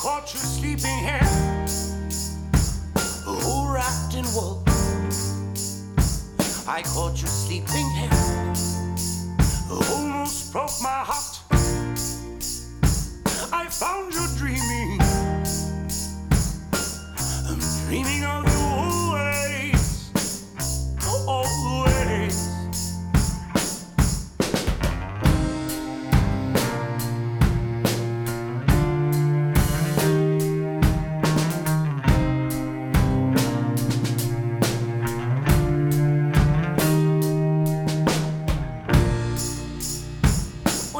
Caught you sleeping here, oh, wrapped in wool. I caught you sleeping here,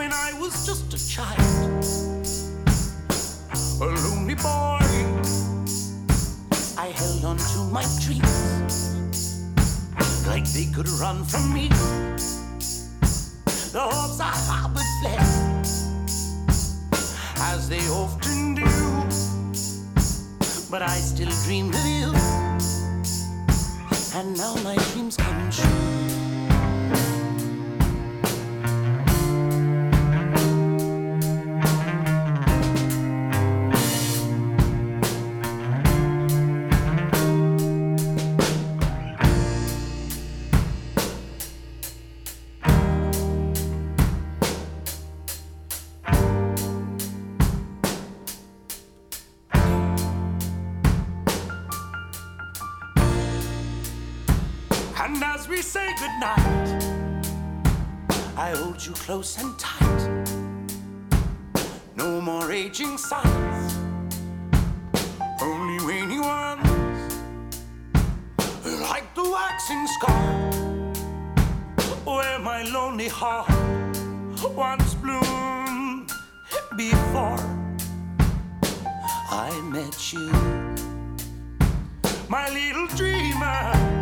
when I was just a child, a lonely boy. I held on to my dreams like they could run from me. The hopes I harbored fled, as they often do. But I still dreamed of you, and now my dreams come true. Close and tight. No more aging signs, only waning ones, like the waxing scar where my lonely heart once bloomed before I met you, my little dreamer.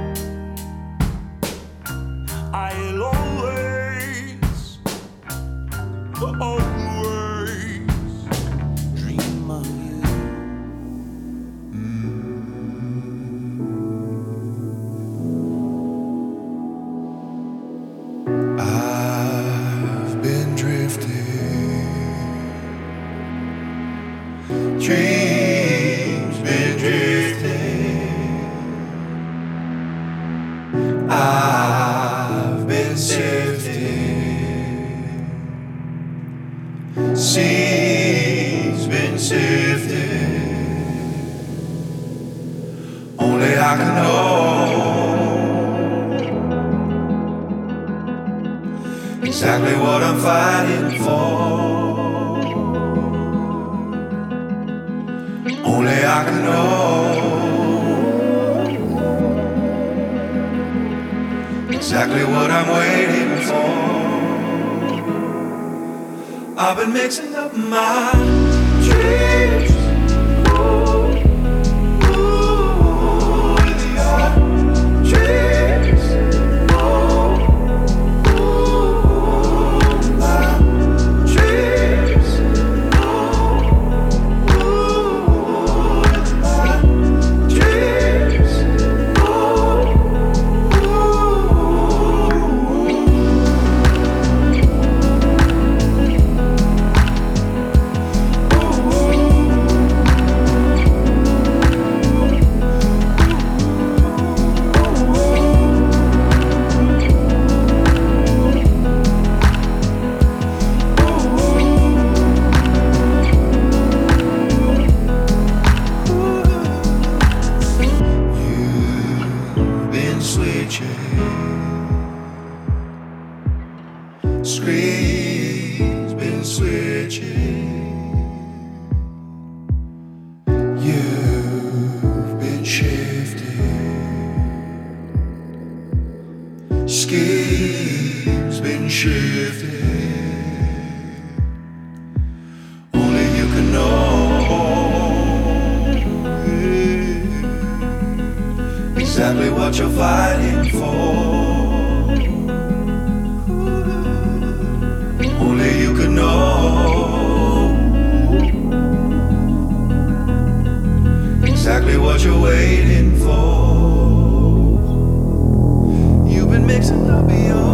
Exactly what you're fighting for. Only you can know exactly what you're waiting for. You've been mixing up your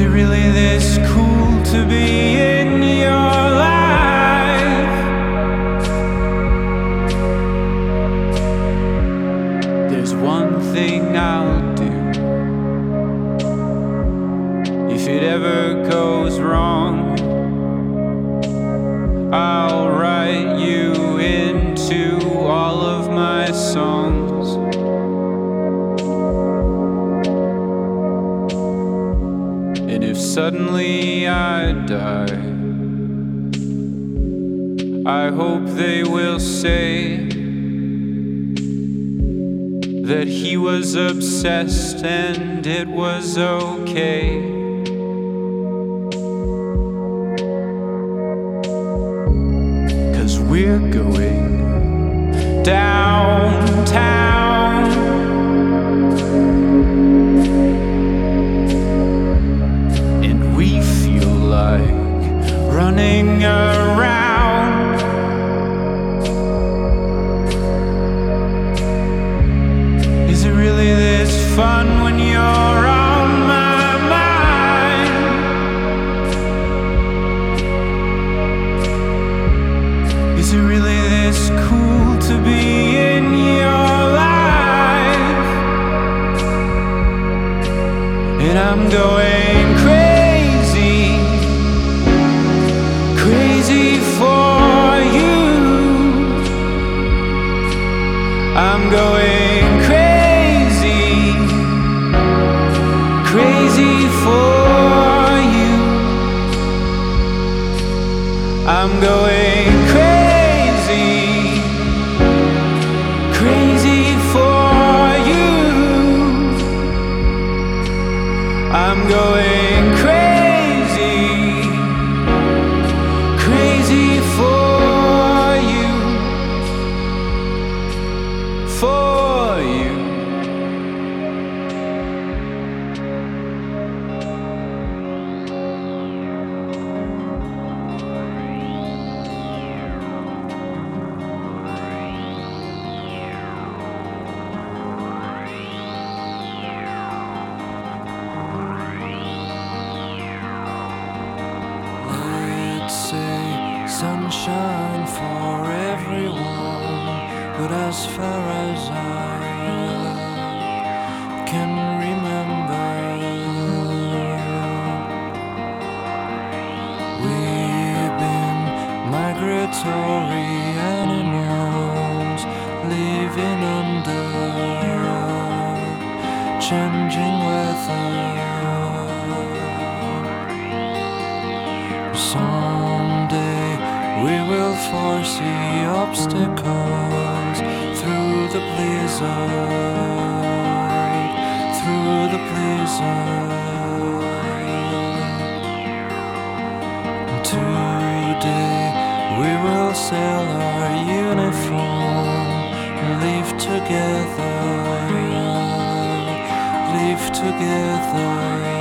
Is it really this cool to be in your suddenly I die, I hope they will say that he was obsessed and it was okay. I'm going sunshine for everyone, but as far as I can remember, we've been migratory animals living under changing weather. Foresee obstacles through the blizzard, through the blizzard. Today we will sell our uniform, live together, live together.